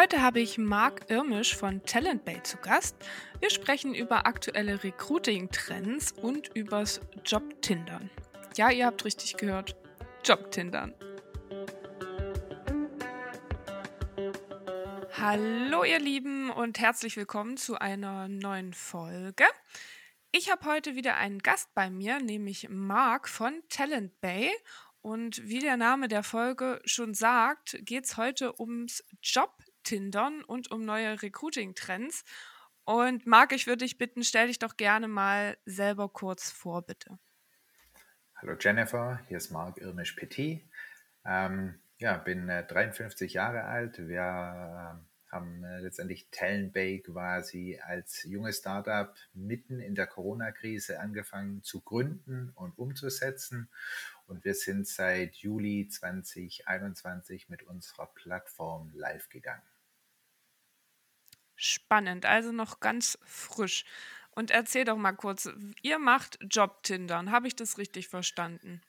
Heute habe ich Marc Irmisch von Talent Bay zu Gast. Wir sprechen über aktuelle Recruiting-Trends und übers Job-Tindern. Ja, ihr habt richtig gehört. Job-Tindern. Hallo ihr Lieben und herzlich willkommen zu einer neuen Folge. Ich habe heute wieder einen Gast bei mir, nämlich Marc von Talent Bay. Und wie der Name der Folge schon sagt, geht es heute ums Job-Tindern und um neue Recruiting-Trends. Und Marc, ich würde dich bitten, stell dich doch gerne mal selber kurz vor, bitte. Hallo Jennifer, hier ist Marc Irmisch-Petit. Ähm, ja, bin äh, 53 Jahre alt. Wir äh, haben äh, letztendlich Talent Bay quasi als junges Startup mitten in der Corona-Krise angefangen zu gründen und umzusetzen. Und wir sind seit Juli 2021 mit unserer Plattform live gegangen. Spannend, also noch ganz frisch. Und erzähl doch mal kurz, ihr macht Job-Tindern, habe ich das richtig verstanden?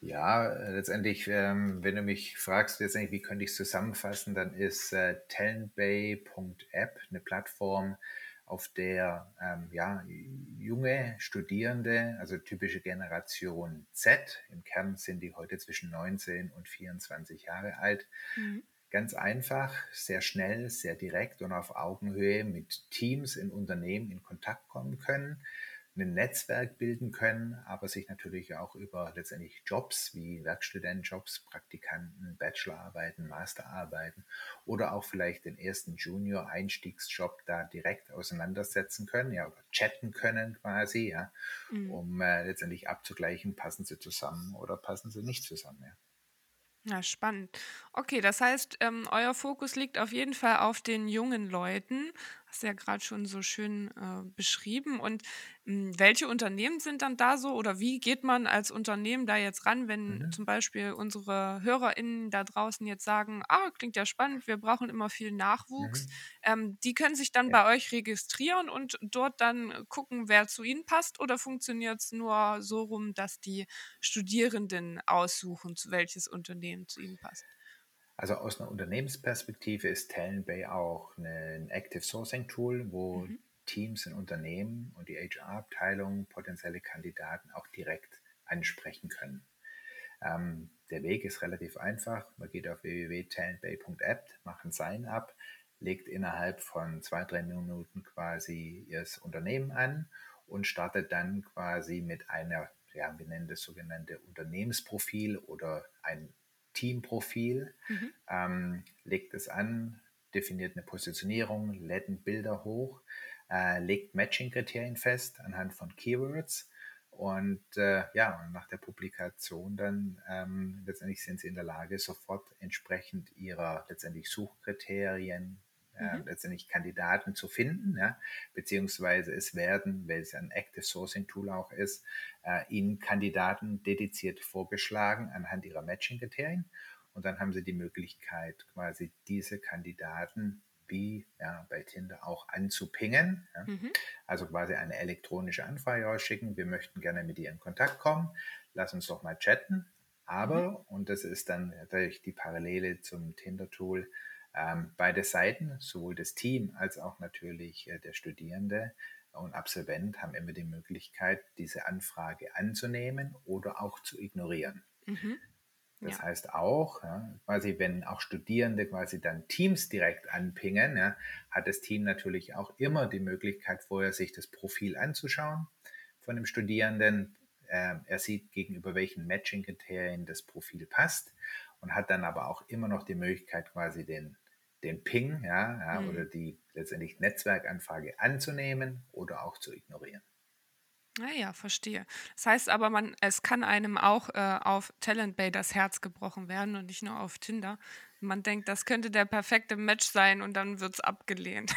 Ja, letztendlich, ähm, wenn du mich fragst, letztendlich, wie könnte ich es zusammenfassen, dann ist äh, talentbay.app eine Plattform, auf der ähm, ja, junge Studierende, also typische Generation Z, im Kern sind die heute zwischen 19 und 24 Jahre alt, mhm. Ganz einfach, sehr schnell, sehr direkt und auf Augenhöhe mit Teams in Unternehmen in Kontakt kommen können ein Netzwerk bilden können, aber sich natürlich auch über letztendlich Jobs wie Werkstudentenjobs, Praktikanten, Bachelorarbeiten, Masterarbeiten oder auch vielleicht den ersten Junior-Einstiegsjob da direkt auseinandersetzen können, ja, oder chatten können quasi, ja, mhm. um äh, letztendlich abzugleichen, passen sie zusammen oder passen sie nicht zusammen, ja. Ja, spannend. Okay, das heißt, ähm, euer Fokus liegt auf jeden Fall auf den jungen Leuten. Hast du ja gerade schon so schön äh, beschrieben. Und hm, welche Unternehmen sind dann da so oder wie geht man als Unternehmen da jetzt ran, wenn Mhm. zum Beispiel unsere HörerInnen da draußen jetzt sagen, ah, klingt ja spannend, wir brauchen immer viel Nachwuchs. Mhm. Ähm, die können sich dann Ja. bei euch registrieren und dort dann gucken, wer zu ihnen passt oder funktioniert es nur so rum, dass die Studierenden aussuchen, zu welches Unternehmen zu ihnen passt? Also aus einer Unternehmensperspektive ist Talent Bay auch ein Active Sourcing Tool, wo Mhm. Teams in Unternehmen und die HR-Abteilung potenzielle Kandidaten auch direkt ansprechen können. Ähm, der Weg ist relativ einfach. Man geht auf www.talentbay.app, macht ein Sign-up, legt innerhalb von zwei, drei Minuten quasi ihr Unternehmen an und startet dann quasi mit einer, ja, wir nennen das sogenannte Unternehmensprofil oder ein Teamprofil, mhm. ähm, legt es an, definiert eine Positionierung, lädt Bilder hoch, äh, legt Matching-Kriterien fest anhand von Keywords und äh, ja, und nach der Publikation dann ähm, letztendlich sind sie in der Lage, sofort entsprechend ihrer letztendlich Suchkriterien äh, mhm. letztendlich Kandidaten zu finden, ja, beziehungsweise es werden, weil es ein Active Sourcing Tool auch ist, äh, ihnen Kandidaten dediziert vorgeschlagen anhand ihrer Matching-Kriterien und dann haben sie die Möglichkeit, quasi diese Kandidaten wie ja, bei Tinder auch anzupingen. Ja. Mhm. Also quasi eine elektronische Anfrage rausschicken. Wir möchten gerne mit dir in Kontakt kommen. Lass uns doch mal chatten. Aber, mhm. und das ist dann natürlich die Parallele zum Tinder-Tool, ähm, beide Seiten, sowohl das Team als auch natürlich äh, der Studierende und Absolvent, haben immer die Möglichkeit, diese Anfrage anzunehmen oder auch zu ignorieren. Mhm. Das ja. heißt auch, ja, quasi wenn auch Studierende quasi dann Teams direkt anpingen, ja, hat das Team natürlich auch immer die Möglichkeit, vorher sich das Profil anzuschauen von dem Studierenden. Äh, er sieht, gegenüber welchen Matching-Kriterien das Profil passt und hat dann aber auch immer noch die Möglichkeit, quasi den, den Ping ja, ja mhm. oder die letztendlich Netzwerkanfrage anzunehmen oder auch zu ignorieren. Ah ja, verstehe. Das heißt aber, man, es kann einem auch äh, auf Talent Bay das Herz gebrochen werden und nicht nur auf Tinder. Man denkt, das könnte der perfekte Match sein und dann wird es abgelehnt.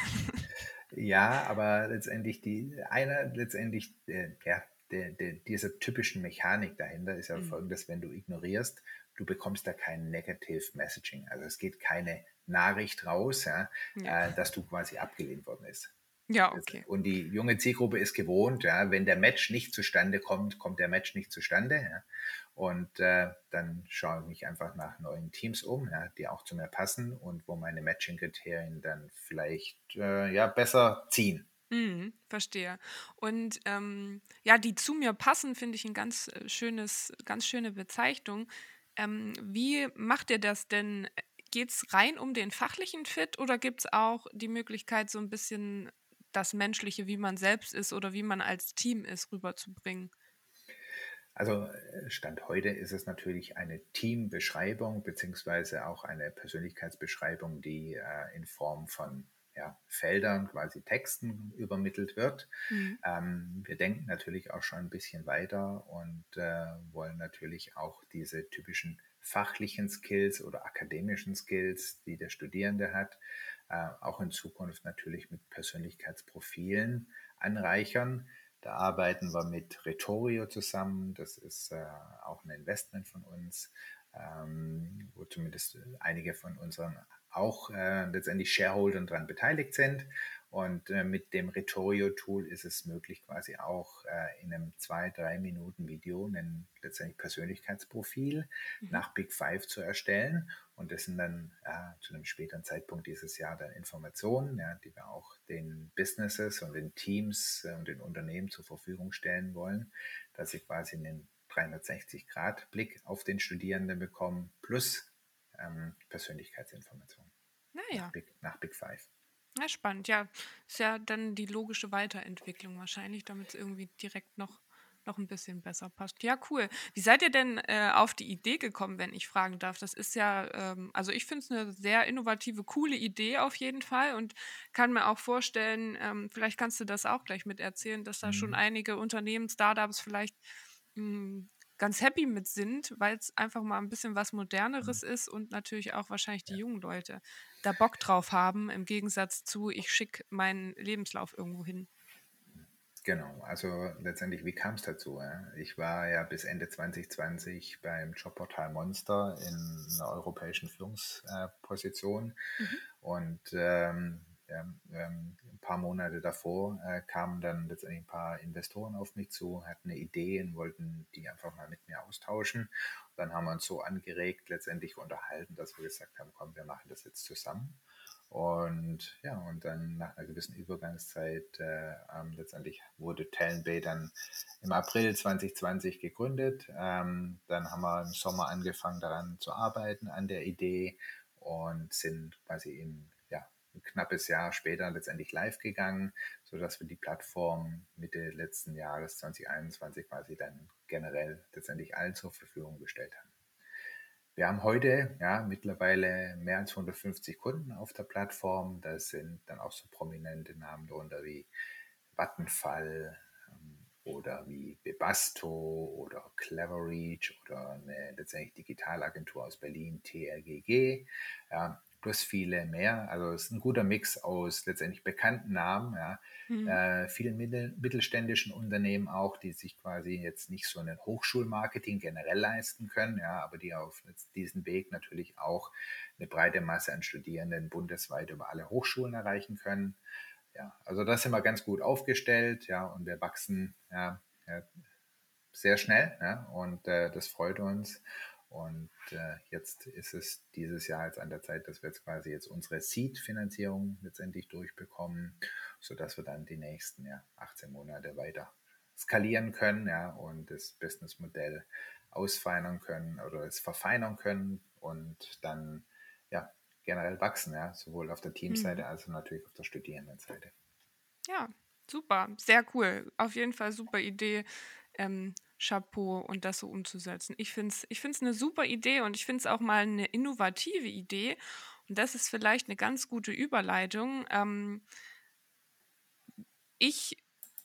Ja, aber letztendlich die einer letztendlich äh, ja, der, der, dieser typischen Mechanik dahinter ist ja mhm. folgendes, wenn du ignorierst, du bekommst da kein Negative Messaging. Also es geht keine Nachricht raus, ja, ja. Äh, dass du quasi abgelehnt worden ist. Ja, okay. Und die junge Zielgruppe ist gewohnt, ja, wenn der Match nicht zustande kommt, kommt der Match nicht zustande. Ja. Und äh, dann schaue ich mich einfach nach neuen Teams um, ja, die auch zu mir passen und wo meine Matching-Kriterien dann vielleicht äh, ja, besser ziehen. Mhm, verstehe. Und ähm, ja, die zu mir passen, finde ich ein ganz äh, schönes, ganz schöne Bezeichnung. Ähm, wie macht ihr das denn? Geht es rein um den fachlichen Fit oder gibt es auch die Möglichkeit, so ein bisschen das Menschliche, wie man selbst ist oder wie man als Team ist, rüberzubringen? Also äh, Stand heute ist es natürlich eine Teambeschreibung beziehungsweise auch eine Persönlichkeitsbeschreibung, die äh, in Form von ja, Feldern, quasi Texten übermittelt wird. Mhm. Ähm, wir denken natürlich auch schon ein bisschen weiter und äh, wollen natürlich auch diese typischen fachlichen Skills oder akademischen Skills, die der Studierende hat, äh, auch in Zukunft natürlich mit Persönlichkeitsprofilen anreichern. Da arbeiten wir mit Retorio zusammen. Das ist äh, auch ein Investment von uns, ähm, wo zumindest einige von unseren auch äh, letztendlich Shareholdern daran beteiligt sind. Und äh, mit dem Retorio-Tool ist es möglich, quasi auch äh, in einem zwei, drei Minuten Video ein letztendlich Persönlichkeitsprofil mhm. nach Big Five zu erstellen. Und das sind dann äh, zu einem späteren Zeitpunkt dieses Jahr dann Informationen, ja, die wir auch den Businesses und den Teams äh, und den Unternehmen zur Verfügung stellen wollen, dass sie quasi einen 360-Grad-Blick auf den Studierenden bekommen, plus ähm, Persönlichkeitsinformationen. Naja. Nach Big, nach Big Five. Ja, spannend. Ja, ist ja dann die logische Weiterentwicklung wahrscheinlich, damit es irgendwie direkt noch, noch ein bisschen besser passt. Ja, cool. Wie seid ihr denn äh, auf die Idee gekommen, wenn ich fragen darf? Das ist ja, ähm, also ich finde es eine sehr innovative, coole Idee auf jeden Fall und kann mir auch vorstellen, ähm, vielleicht kannst du das auch gleich mit erzählen, dass da mhm. schon einige Unternehmen, Startups vielleicht mh, hm, ganz happy mit sind, weil es einfach mal ein bisschen was Moderneres mhm. ist und natürlich auch wahrscheinlich die ja. jungen Leute da Bock drauf haben, im Gegensatz zu, ich schicke meinen Lebenslauf irgendwo hin. Genau, also letztendlich, wie kam es dazu? Ich war ja bis Ende 2020 beim Jobportal Monster in einer europäischen Führungsposition mhm. und ähm, ja, ähm, ein paar Monate davor äh, kamen dann letztendlich ein paar Investoren auf mich zu, hatten eine Idee und wollten die einfach mal mit mir austauschen. Und dann haben wir uns so angeregt, letztendlich unterhalten, dass wir gesagt haben, komm, wir machen das jetzt zusammen. Und ja, und dann nach einer gewissen Übergangszeit äh, ähm, letztendlich wurde Talent dann im April 2020 gegründet. Ähm, dann haben wir im Sommer angefangen daran zu arbeiten, an der Idee und sind quasi im ein knappes Jahr später letztendlich live gegangen, sodass wir die Plattform Mitte letzten Jahres 2021 quasi dann generell letztendlich allen zur Verfügung gestellt haben. Wir haben heute ja mittlerweile mehr als 150 Kunden auf der Plattform. Da sind dann auch so prominente Namen darunter wie Vattenfall ähm, oder wie Bebasto oder Cleverreach oder eine letztendlich Digitalagentur aus Berlin, TRGG. Ja, plus viele mehr. Also es ist ein guter Mix aus letztendlich bekannten Namen, ja, mhm. äh, vielen mittel, mittelständischen Unternehmen auch, die sich quasi jetzt nicht so ein Hochschulmarketing generell leisten können, ja, aber die auf diesen Weg natürlich auch eine breite Masse an Studierenden bundesweit über alle Hochschulen erreichen können. Ja, also da sind wir ganz gut aufgestellt, ja, und wir wachsen ja sehr schnell, ja, und äh, das freut uns. Und äh, jetzt ist es dieses Jahr jetzt an der Zeit, dass wir jetzt quasi jetzt unsere Seed-Finanzierung letztendlich durchbekommen, sodass wir dann die nächsten ja, 18 Monate weiter skalieren können ja, und das Businessmodell ausfeinern können oder es verfeinern können und dann ja, generell wachsen, ja, sowohl auf der Teamseite mhm. als auch natürlich auf der Studierendenseite. Ja, super, sehr cool. Auf jeden Fall super Idee. Ähm, Chapeau und das so umzusetzen. Ich finde es ich find's eine super Idee und ich finde es auch mal eine innovative Idee. Und das ist vielleicht eine ganz gute Überleitung. Ähm, ich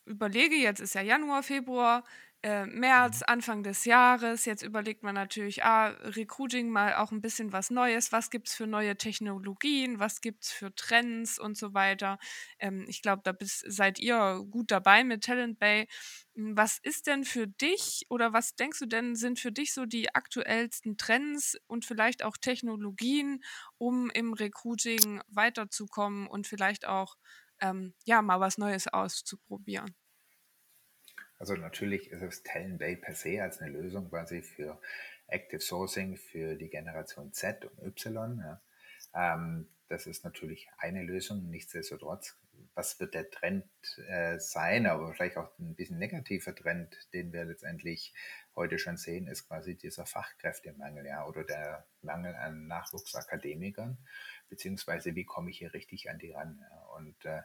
überlege, jetzt ist ja Januar, Februar, äh, März, Anfang des Jahres. Jetzt überlegt man natürlich, ah, Recruiting mal auch ein bisschen was Neues. Was gibt es für neue Technologien? Was gibt es für Trends und so weiter? Ähm, ich glaube, da bist, seid ihr gut dabei mit Talent Bay. Hm, was ist denn für dich oder was denkst du denn sind für dich so die aktuellsten Trends und vielleicht auch Technologien, um im Recruiting weiterzukommen und vielleicht auch ähm, ja mal was Neues auszuprobieren? Also natürlich ist es Talent Bay per se als eine Lösung quasi für Active Sourcing für die Generation Z und Y. Ja. Ähm, das ist natürlich eine Lösung. Nichtsdestotrotz, was wird der Trend äh, sein, aber vielleicht auch ein bisschen negativer Trend, den wir letztendlich heute schon sehen, ist quasi dieser Fachkräftemangel, ja, oder der Mangel an Nachwuchsakademikern, beziehungsweise wie komme ich hier richtig an die ran. Ja. Und äh,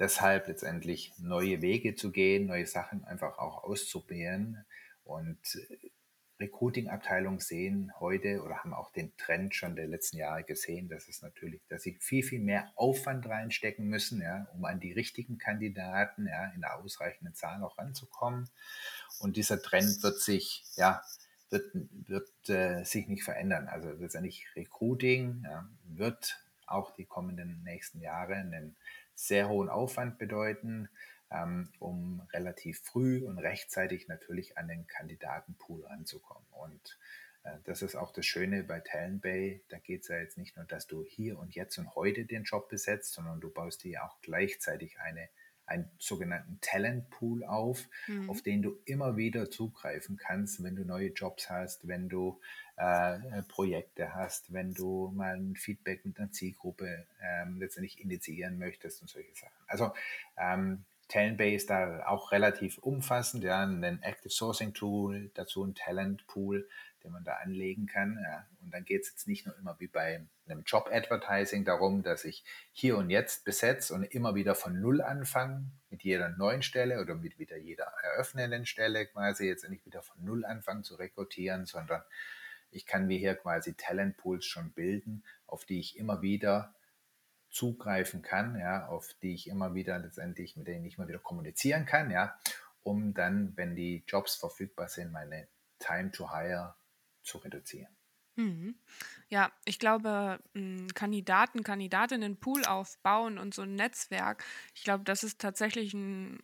deshalb letztendlich neue Wege zu gehen, neue Sachen einfach auch auszuprobieren und Recruiting-Abteilungen sehen heute oder haben auch den Trend schon der letzten Jahre gesehen, dass es natürlich, dass sie viel, viel mehr Aufwand reinstecken müssen, ja, um an die richtigen Kandidaten ja, in der ausreichenden Zahl auch ranzukommen. Und dieser Trend wird sich, ja, wird, wird äh, sich nicht verändern. Also letztendlich Recruiting ja, wird auch die kommenden nächsten Jahre einen sehr hohen Aufwand bedeuten, ähm, um relativ früh und rechtzeitig natürlich an den Kandidatenpool ranzukommen. Und äh, das ist auch das Schöne bei Talent Bay. Da geht es ja jetzt nicht nur, dass du hier und jetzt und heute den Job besetzt, sondern du baust dir auch gleichzeitig eine einen sogenannten Talentpool auf, mhm. auf den du immer wieder zugreifen kannst, wenn du neue Jobs hast, wenn du äh, äh, Projekte hast, wenn du mal ein Feedback mit einer Zielgruppe ähm, letztendlich initiieren möchtest und solche Sachen. Also ähm, Talentbay ist da auch relativ umfassend, ja, ein Active Sourcing Tool, dazu ein Talent Pool, den man da anlegen kann. Ja. Und dann geht es jetzt nicht nur immer wie bei einem Job Advertising darum, dass ich hier und jetzt besetze und immer wieder von Null anfange, mit jeder neuen Stelle oder mit wieder jeder eröffnenden Stelle quasi jetzt nicht wieder von Null anfangen zu rekrutieren, sondern ich kann mir hier quasi Talent Pools schon bilden, auf die ich immer wieder zugreifen kann, ja, auf die ich immer wieder letztendlich, mit denen ich immer wieder kommunizieren kann, ja, um dann, wenn die Jobs verfügbar sind, meine Time to Hire zu reduzieren. Mhm. Ja, ich glaube, Kandidaten, Kandidatinnen Pool aufbauen und so ein Netzwerk, ich glaube, das ist tatsächlich ein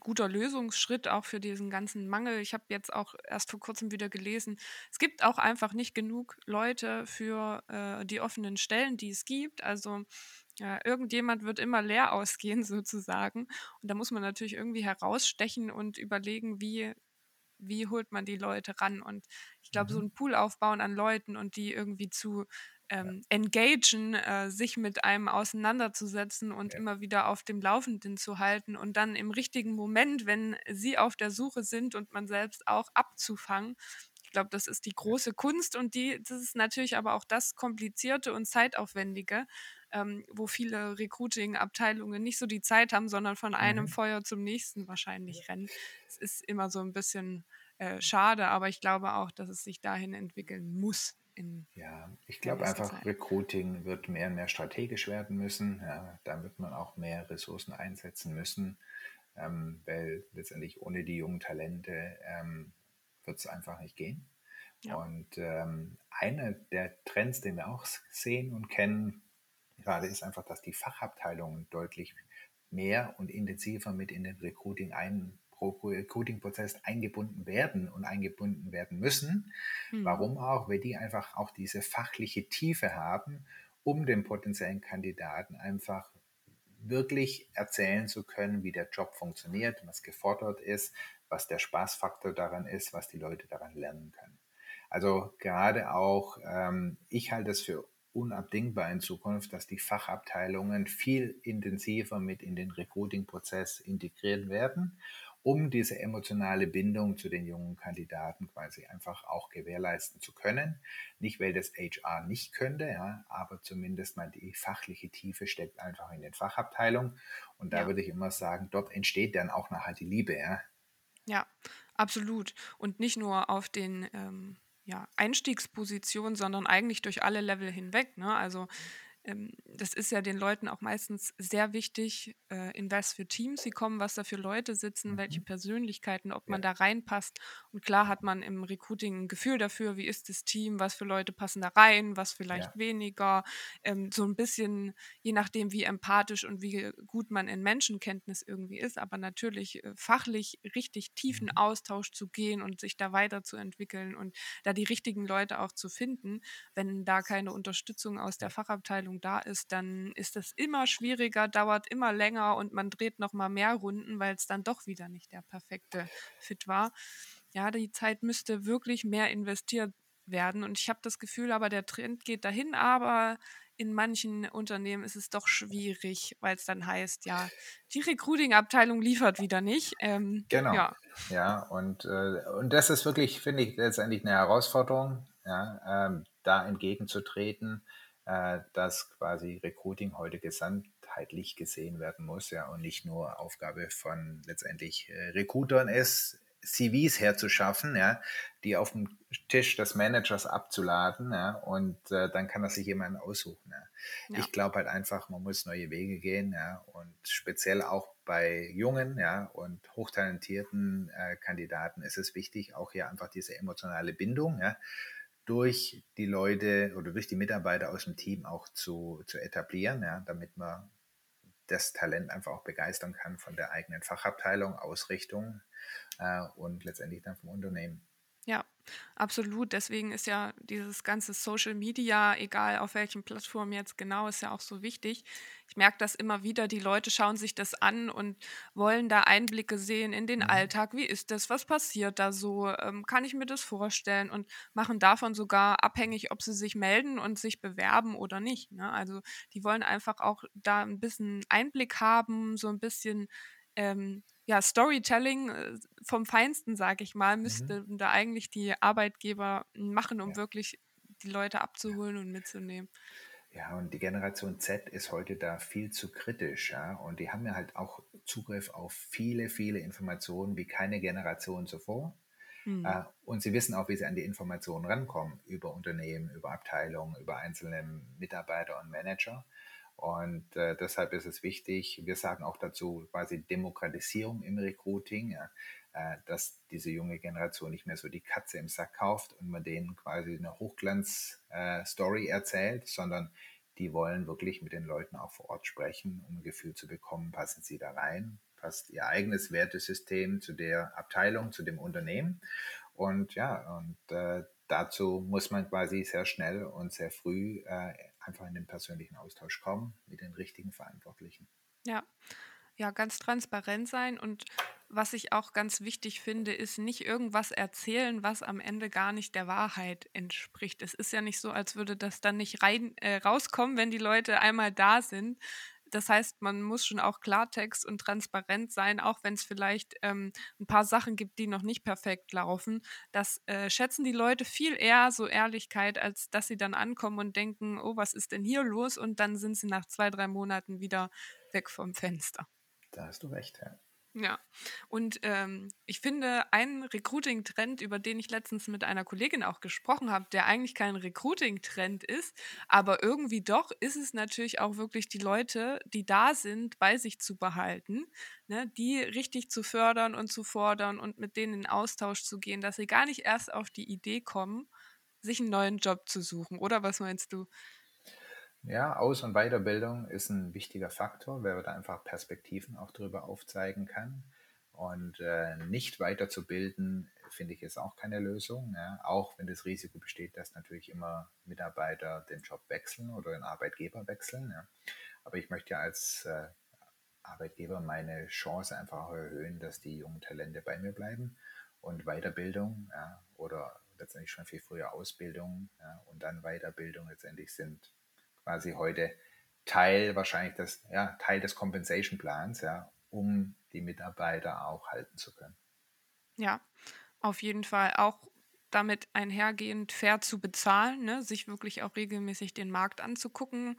guter Lösungsschritt auch für diesen ganzen Mangel. Ich habe jetzt auch erst vor kurzem wieder gelesen, es gibt auch einfach nicht genug Leute für äh, die offenen Stellen, die es gibt. Also ja, irgendjemand wird immer leer ausgehen sozusagen. Und da muss man natürlich irgendwie herausstechen und überlegen, wie, wie holt man die Leute ran. Und ich glaube, mhm. so ein Pool aufbauen an Leuten und die irgendwie zu ähm, engagen, äh, sich mit einem auseinanderzusetzen und ja. immer wieder auf dem Laufenden zu halten und dann im richtigen Moment, wenn sie auf der Suche sind und man selbst auch abzufangen. Ich glaube, das ist die große Kunst und die, das ist natürlich aber auch das Komplizierte und Zeitaufwendige, ähm, wo viele Recruiting-Abteilungen nicht so die Zeit haben, sondern von einem mhm. Feuer zum nächsten wahrscheinlich rennen. Es ist immer so ein bisschen äh, schade, aber ich glaube auch, dass es sich dahin entwickeln muss. ja, ich glaube einfach, Zeit. Recruiting wird mehr und mehr strategisch werden müssen. Ja, da wird man auch mehr Ressourcen einsetzen müssen, ähm, weil letztendlich ohne die jungen Talente ähm, wird es einfach nicht gehen. Ja. Und ähm, einer der Trends, den wir auch sehen und kennen, gerade ist einfach, dass die Fachabteilungen deutlich mehr und intensiver mit in den Recruiting ein, Recruiting-Prozess eingebunden werden und eingebunden werden müssen. Mhm. Warum auch? Weil die einfach auch diese fachliche Tiefe haben, um den potenziellen Kandidaten einfach wirklich erzählen zu können, wie der Job funktioniert, was gefordert ist, was der Spaßfaktor daran ist, was die Leute daran lernen können. Also gerade auch, ähm, ich halte es für unabdingbar in Zukunft, dass die Fachabteilungen viel intensiver mit in den Recruiting-Prozess integriert werden, um diese emotionale Bindung zu den jungen Kandidaten quasi einfach auch gewährleisten zu können. Nicht, weil das HR nicht könnte, ja, aber zumindest mal die fachliche Tiefe steckt einfach in den Fachabteilungen. Und da ja. würde ich immer sagen, dort entsteht dann auch nachher die Liebe, ja. Ja, absolut. Und nicht nur auf den ähm ja, Einstiegsposition, sondern eigentlich durch alle Level hinweg. Ne? Also das ist ja den Leuten auch meistens sehr wichtig, äh, in was für Teams sie kommen, was da für Leute sitzen, mhm. welche Persönlichkeiten, ob man da reinpasst. Und klar hat man im Recruiting ein Gefühl dafür, wie ist das Team, was für Leute passen da rein, was vielleicht ja. weniger. Ähm, so ein bisschen, je nachdem, wie empathisch und wie gut man in Menschenkenntnis irgendwie ist, aber natürlich äh, fachlich richtig tiefen mhm. Austausch zu gehen und sich da weiterzuentwickeln und da die richtigen Leute auch zu finden, wenn da keine Unterstützung aus der Fachabteilung Fachabteilung da ist, dann ist das immer schwieriger, dauert immer länger und man dreht noch mal mehr Runden, weil es dann doch wieder nicht der perfekte Fit war. Ja, die Zeit müsste wirklich mehr investiert werden und ich habe das Gefühl, aber der Trend geht dahin, aber in manchen Unternehmen ist es doch schwierig, weil es dann heißt, ja, die Recruiting-Abteilung liefert wieder nicht. Ähm, Genau, ja, ja, und, äh, und das ist wirklich, finde ich, letztendlich eine Herausforderung, ja, ähm, da entgegenzutreten, dass quasi Recruiting heute gesamtheitlich gesehen werden muss, ja, und nicht nur Aufgabe von letztendlich äh, Recruitern ist, CVs herzuschaffen, ja, die auf dem Tisch des Managers abzuladen, ja, und äh, dann kann er sich jemanden aussuchen. Ja. ja, Ich glaube halt einfach, man muss neue Wege gehen, ja, und speziell auch bei jungen, ja, und hochtalentierten äh, Kandidaten ist es wichtig, auch hier einfach diese emotionale Bindung, ja, durch die Leute oder durch die Mitarbeiter aus dem Team auch zu, zu etablieren, ja, damit man das Talent einfach auch begeistern kann von der eigenen Fachabteilung, Ausrichtung äh, und letztendlich dann vom Unternehmen. Absolut. Deswegen ist ja dieses ganze Social Media, egal auf welchen Plattformen jetzt genau, ist ja auch so wichtig. Ich merke das immer wieder, die Leute schauen sich das an und wollen da Einblicke sehen in den Mhm. Alltag. Wie ist das? Was passiert da so? Ähm, kann ich mir das vorstellen? Und machen davon sogar abhängig, ob sie sich melden und sich bewerben oder nicht. Ne? Also die wollen einfach auch da ein bisschen Einblick haben, so ein bisschen ähm, ja, Storytelling äh, vom Feinsten, sage ich mal, Mhm. müssten da eigentlich die Arbeitgeber machen, um Ja. wirklich die Leute abzuholen und mitzunehmen. Ja, und die Generation Z ist heute da viel zu kritisch, ja. Und die haben ja halt auch Zugriff auf viele, viele Informationen wie keine Generation zuvor. Hm. Äh, und sie wissen auch, wie sie an die Informationen rankommen über Unternehmen, über Abteilungen, über einzelne Mitarbeiter und Manager. Und äh, deshalb ist es wichtig, wir sagen auch dazu quasi Demokratisierung im Recruiting, ja, äh, dass diese junge Generation nicht mehr so die Katze im Sack kauft und man denen quasi eine Hochglanz-Story erzählt, sondern die wollen wirklich mit den Leuten auch vor Ort sprechen, um ein Gefühl zu bekommen, passen sie da rein, passt ihr eigenes Wertesystem zu der Abteilung, zu dem Unternehmen. Und ja, und äh, dazu muss man quasi sehr schnell und sehr früh äh, einfach in den persönlichen Austausch kommen mit den richtigen Verantwortlichen. Ja. Ja, ganz transparent sein und was ich auch ganz wichtig finde, ist nicht irgendwas erzählen, was am Ende gar nicht der Wahrheit entspricht. Es ist ja nicht so, als würde das dann nicht rein, äh, rauskommen, wenn die Leute einmal da sind. Das heißt, man muss schon auch Klartext und transparent sein, auch wenn es vielleicht ähm, ein paar Sachen gibt, die noch nicht perfekt laufen. Das äh, schätzen die Leute viel eher, so Ehrlichkeit, als dass sie dann ankommen und denken, oh, was ist denn hier los? Und dann sind sie nach zwei, drei Monaten wieder weg vom Fenster. Da hast du recht, ja. Ja, und ähm, ich finde, ein Recruiting-Trend, über den ich letztens mit einer Kollegin auch gesprochen habe, der eigentlich kein Recruiting-Trend ist, aber irgendwie doch, ist es natürlich auch wirklich die Leute, die da sind, bei sich zu behalten, ne, die richtig zu fördern und zu fordern und mit denen in Austausch zu gehen, dass sie gar nicht erst auf die Idee kommen, sich einen neuen Job zu suchen. Oder was meinst du? Ja, Aus- und Weiterbildung ist ein wichtiger Faktor, weil man da einfach Perspektiven auch drüber aufzeigen kann. Und äh, nicht weiterzubilden, finde ich, ist auch keine Lösung. Ja? Auch wenn das Risiko besteht, dass natürlich immer Mitarbeiter den Job wechseln oder den Arbeitgeber wechseln. Ja? Aber ich möchte ja als äh, Arbeitgeber meine Chance einfach erhöhen, dass die jungen Talente bei mir bleiben. Und Weiterbildung ja, oder letztendlich schon viel früher Ausbildung ja, und dann Weiterbildung letztendlich sind quasi heute Teil wahrscheinlich des, ja, Teil des Compensation Plans, ja, um die Mitarbeiter auch halten zu können. Ja, auf jeden Fall auch damit einhergehend fair zu bezahlen, ne? sich wirklich auch regelmäßig den Markt anzugucken.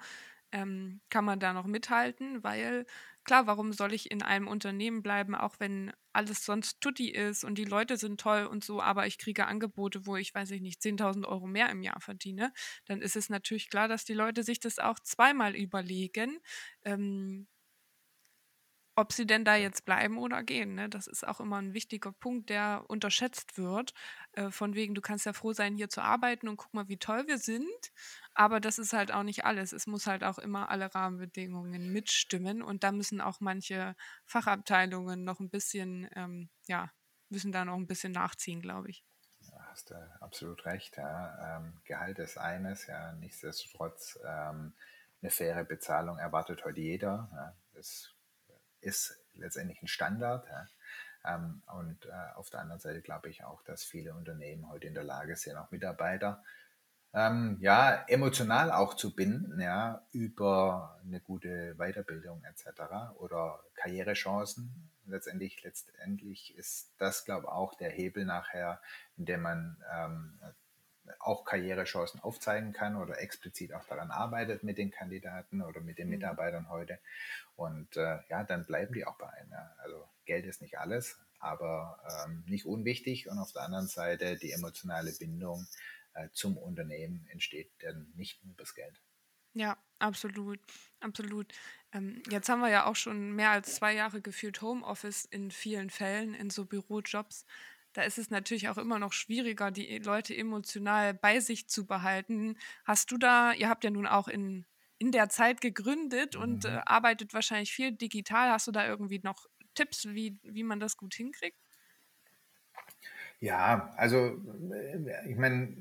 Ähm, kann man da noch mithalten? Weil klar, warum soll ich in einem Unternehmen bleiben, auch wenn alles sonst tutti ist und die Leute sind toll und so, aber ich kriege Angebote, wo ich, weiß ich nicht, 10.000 Euro mehr im Jahr verdiene, dann ist es natürlich klar, dass die Leute sich das auch zweimal überlegen. Ähm, ob sie denn da Ja. jetzt bleiben oder gehen, ne? Das ist auch immer ein wichtiger Punkt, der unterschätzt wird. Äh, von wegen, du kannst ja froh sein, hier zu arbeiten und guck mal, wie toll wir sind. Aber das ist halt auch nicht alles. Es muss halt auch immer alle Rahmenbedingungen mitstimmen und da müssen auch manche Fachabteilungen noch ein bisschen, ähm, ja, müssen da noch ein bisschen nachziehen, glaube ich. Da hast du absolut recht. Ja. Ähm, Gehalt ist eines, ja, nichtsdestotrotz ähm, eine faire Bezahlung erwartet heute jeder. Ja. Das ist letztendlich ein Standard. Ja. Ähm, und äh, auf der anderen Seite glaube ich auch, dass viele Unternehmen heute in der Lage sind, auch Mitarbeiter ähm, ja, emotional auch zu binden, ja, über eine gute Weiterbildung etc. oder Karrierechancen. Letztendlich, letztendlich ist das, glaube ich, auch der Hebel nachher, in dem man ähm, auch Karrierechancen aufzeigen kann oder explizit auch daran arbeitet mit den Kandidaten oder mit den mhm. Mitarbeitern heute. Und äh, ja, dann bleiben die auch bei einem. Ja. Also Geld ist nicht alles, aber ähm, nicht unwichtig. Und auf der anderen Seite die emotionale Bindung äh, zum Unternehmen entsteht dann nicht nur das Geld. Ja, absolut, absolut. Ähm, jetzt haben wir ja auch schon mehr als zwei Jahre gefühlt Homeoffice in vielen Fällen, in so Bürojobs. Da ist es natürlich auch immer noch schwieriger, die Leute emotional bei sich zu behalten. Hast du da, ihr habt ja nun auch in, in der Zeit gegründet und äh, mhm. arbeitet wahrscheinlich viel digital. Hast du da irgendwie noch Tipps, wie, wie man das gut hinkriegt? Ja, also äh, ich meine,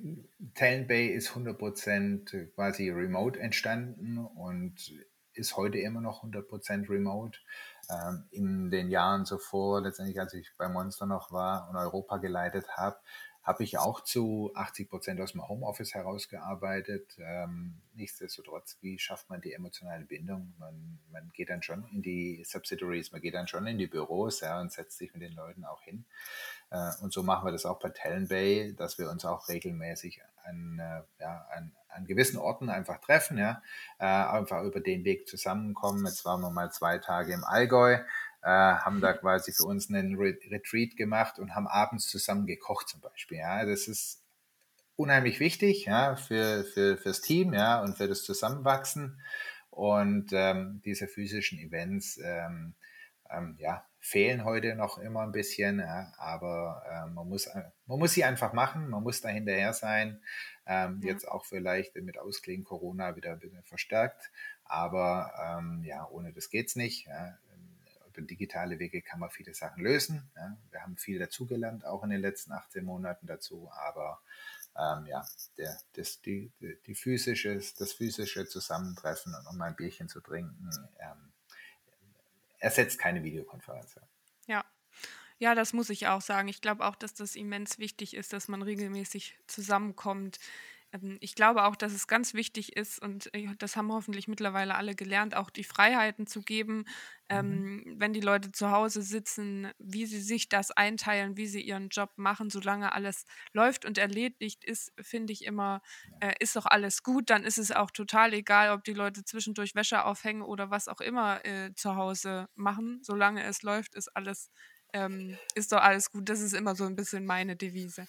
Talent Bay ist 100% quasi remote entstanden und ist heute immer noch 100% remote. Ähm, in den Jahren zuvor, letztendlich als ich bei Monster noch war und Europa geleitet habe, habe ich auch zu 80 Prozent aus dem Homeoffice herausgearbeitet. Ähm, nichtsdestotrotz, wie schafft man die emotionale Bindung? Man, man geht dann schon in die Subsidiaries, man geht dann schon in die Büros ja, und setzt sich mit den Leuten auch hin. Äh, und so machen wir das auch bei Talon Bay, dass wir uns auch regelmäßig an, äh, ja, an, an gewissen Orten einfach treffen, ja, äh, einfach über den Weg zusammenkommen. Jetzt waren wir mal zwei Tage im Allgäu äh, haben da quasi für uns einen Re Retreat gemacht und haben abends zusammen gekocht zum Beispiel. Ja, das ist unheimlich wichtig ja, für, für, fürs Team ja, und für das Zusammenwachsen. Und ähm, diese physischen Events ähm, ähm, ja, fehlen heute noch immer ein bisschen, ja, aber äh, man, muss, äh, man muss sie einfach machen, man muss da hinterher sein. Ähm, ja. Jetzt auch vielleicht mit Ausklingen Corona wieder, wieder verstärkt, aber ähm, ja, ohne das geht es nicht. Ja über digitale Wege kann man viele Sachen lösen. Wir haben viel dazugelernt, auch in den letzten 18 Monaten dazu, aber ähm, ja, der, das, die, die physische, das physische Zusammentreffen und um ein Bierchen zu trinken, ähm, ersetzt keine Videokonferenz. Ja. Ja, das muss ich auch sagen. Ich glaube auch, dass das immens wichtig ist, dass man regelmäßig zusammenkommt. Ähm, ich glaube auch, dass es ganz wichtig ist, und äh, das haben hoffentlich mittlerweile alle gelernt, auch die Freiheiten zu geben, mhm. ähm, wenn die Leute zu Hause sitzen, wie sie sich das einteilen, wie sie ihren Job machen, solange alles läuft und erledigt ist, finde ich immer, äh, ist doch alles gut. Dann ist es auch total egal, ob die Leute zwischendurch Wäsche aufhängen oder was auch immer äh, zu Hause machen. Solange es läuft, ist alles ähm, ist doch alles gut. Das ist immer so ein bisschen meine Devise.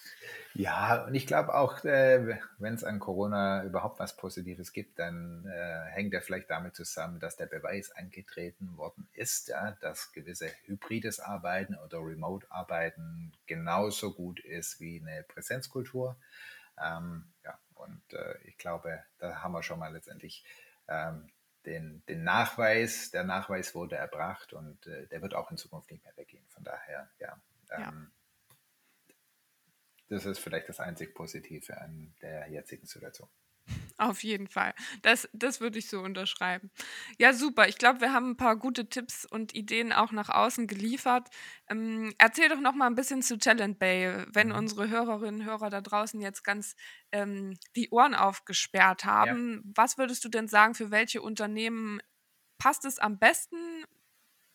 Ja, und ich glaube auch, äh, wenn es an Corona überhaupt was Positives gibt, dann äh, hängt er vielleicht damit zusammen, dass der Beweis angetreten worden ist, ja, dass gewisse hybrides Arbeiten oder Remote-Arbeiten genauso gut ist wie eine Präsenzkultur. Ähm, ja, und äh, ich glaube, da haben wir schon mal letztendlich ähm, den, den Nachweis, der Nachweis wurde erbracht und äh, der wird auch in Zukunft nicht mehr weggehen. Von daher, ja, ähm, ja. das ist vielleicht das einzig Positive an der jetzigen Situation. Auf jeden Fall. Das, das würde ich so unterschreiben. Ja, super. Ich glaube, wir haben ein paar gute Tipps und Ideen auch nach außen geliefert. Ähm, erzähl doch noch mal ein bisschen zu Talent Bay, wenn mhm. unsere Hörerinnen und Hörer da draußen jetzt ganz ähm, die Ohren aufgesperrt haben. Ja. Was würdest du denn sagen, für welche Unternehmen passt es am besten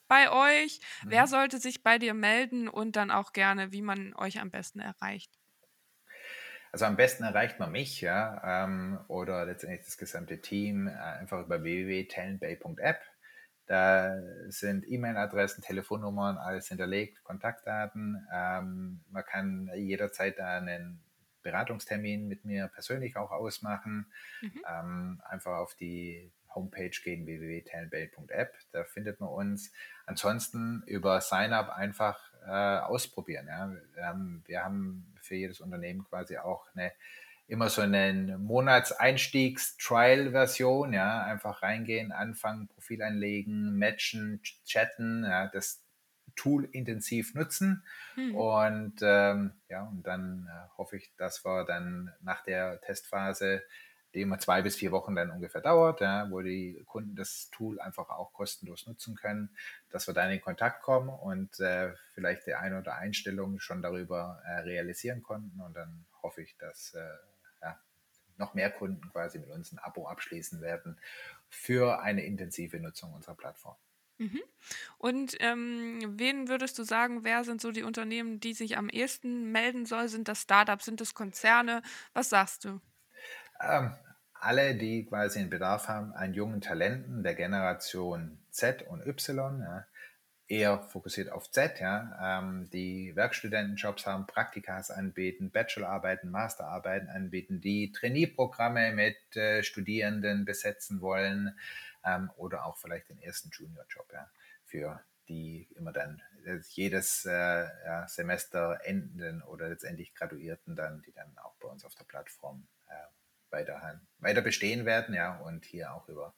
bei euch? Mhm. Wer sollte sich bei dir melden und dann auch gerne, wie man euch am besten erreicht? Also am besten erreicht man mich, ja, ähm, oder letztendlich das gesamte Team äh, einfach über www.talentbay.app. Da sind E-Mail-Adressen, Telefonnummern, alles hinterlegt, Kontaktdaten. Ähm, man kann jederzeit da einen Beratungstermin mit mir persönlich auch ausmachen. Mhm. Ähm, einfach auf die Homepage gehen www.talentbay.app, da findet man uns. Ansonsten über Sign-up einfach äh, ausprobieren. Ja. Wir, haben, wir haben für jedes Unternehmen quasi auch eine immer so eine Monatseinstiegs-Trial-Version, ja, einfach reingehen, anfangen, Profil einlegen, matchen, chatten, ja, das Tool intensiv nutzen hm. und ähm, ja, und dann äh, hoffe ich, dass wir dann nach der Testphase die immer zwei bis vier Wochen dann ungefähr dauert, ja, wo die Kunden das Tool einfach auch kostenlos nutzen können, dass wir dann in Kontakt kommen und äh, vielleicht die eine oder Einstellung schon darüber äh, realisieren konnten. Und dann hoffe ich, dass äh, ja, noch mehr Kunden quasi mit uns ein Abo abschließen werden für eine intensive Nutzung unserer Plattform. Mhm. Und ähm, wen würdest du sagen, wer sind so die Unternehmen, die sich am ehesten melden sollen? Sind das Startups, sind das Konzerne? Was sagst du? Ähm, alle, die quasi einen Bedarf haben an jungen Talenten der Generation Z und Y, ja, eher fokussiert auf Z, ja, ähm, die Werkstudentenjobs haben, Praktikas anbieten, Bachelorarbeiten, Masterarbeiten anbieten, die Trainee-Programme mit äh, Studierenden besetzen wollen, ähm, oder auch vielleicht den ersten Junior-Job, ja, für die immer dann äh, jedes äh, ja, Semester endenden oder letztendlich Graduierten dann, die dann auch bei uns auf der Plattform äh, weiter, weiter bestehen werden, ja, und hier auch über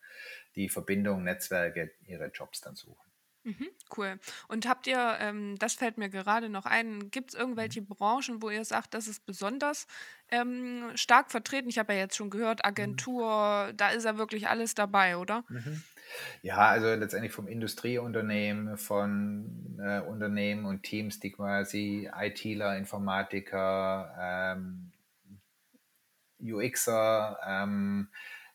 die Verbindung, Netzwerke ihre Jobs dann suchen. Mhm, cool. Und habt ihr, ähm, das fällt mir gerade noch ein, gibt es irgendwelche mhm. Branchen, wo ihr sagt, das ist besonders ähm, stark vertreten? Ich habe ja jetzt schon gehört, mhm. Agentur, da ist ja wirklich alles dabei, oder? Mhm. Ja, also letztendlich vom Industrieunternehmen, von äh, Unternehmen und Teams, die quasi ITler, Informatiker, ähm, UXer, ähm,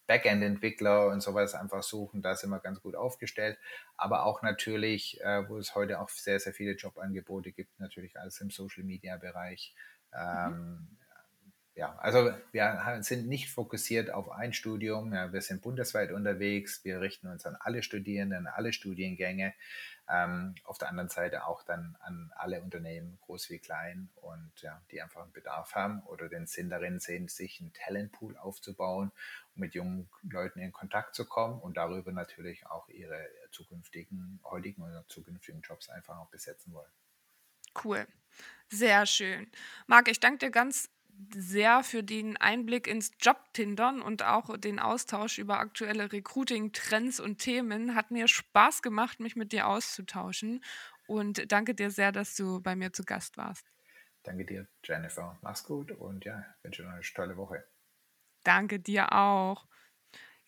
Backend-Entwickler und sowas einfach suchen, da sind wir ganz gut aufgestellt. Aber auch natürlich, äh, wo es heute auch sehr, sehr viele Jobangebote gibt, natürlich alles im Social-Media-Bereich. Mhm. Ja, also wir sind nicht fokussiert auf ein Studium. Ja, wir sind bundesweit unterwegs. Wir richten uns an alle Studierenden, alle Studiengänge. Ähm, auf der anderen Seite auch dann an alle Unternehmen, groß wie klein, und ja, die einfach einen Bedarf haben oder den Sinn darin sehen, sich einen Talentpool aufzubauen, um mit jungen Leuten in Kontakt zu kommen und darüber natürlich auch ihre zukünftigen, heutigen oder zukünftigen Jobs einfach auch besetzen wollen. Cool. Sehr schön. Marc, ich danke dir ganz sehr für den Einblick ins Jobtindern und auch den Austausch über aktuelle Recruiting-Trends und Themen. Hat mir Spaß gemacht, mich mit dir auszutauschen. Und danke dir sehr, dass du bei mir zu Gast warst. Danke dir, Jennifer. Mach's gut und ja, wünsche dir eine tolle Woche. Danke dir auch.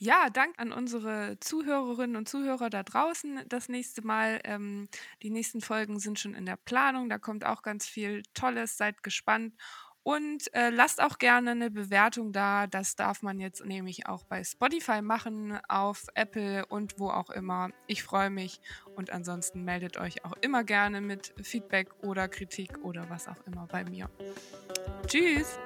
Ja, Dank an unsere Zuhörerinnen und Zuhörer da draußen. Das nächste Mal, ähm, die nächsten Folgen sind schon in der Planung. Da kommt auch ganz viel Tolles. Seid gespannt. Und äh, lasst auch gerne eine Bewertung da. Das darf man jetzt nämlich auch bei Spotify machen, auf Apple und wo auch immer. Ich freue mich. Und ansonsten meldet euch auch immer gerne mit Feedback oder Kritik oder was auch immer bei mir. Tschüss!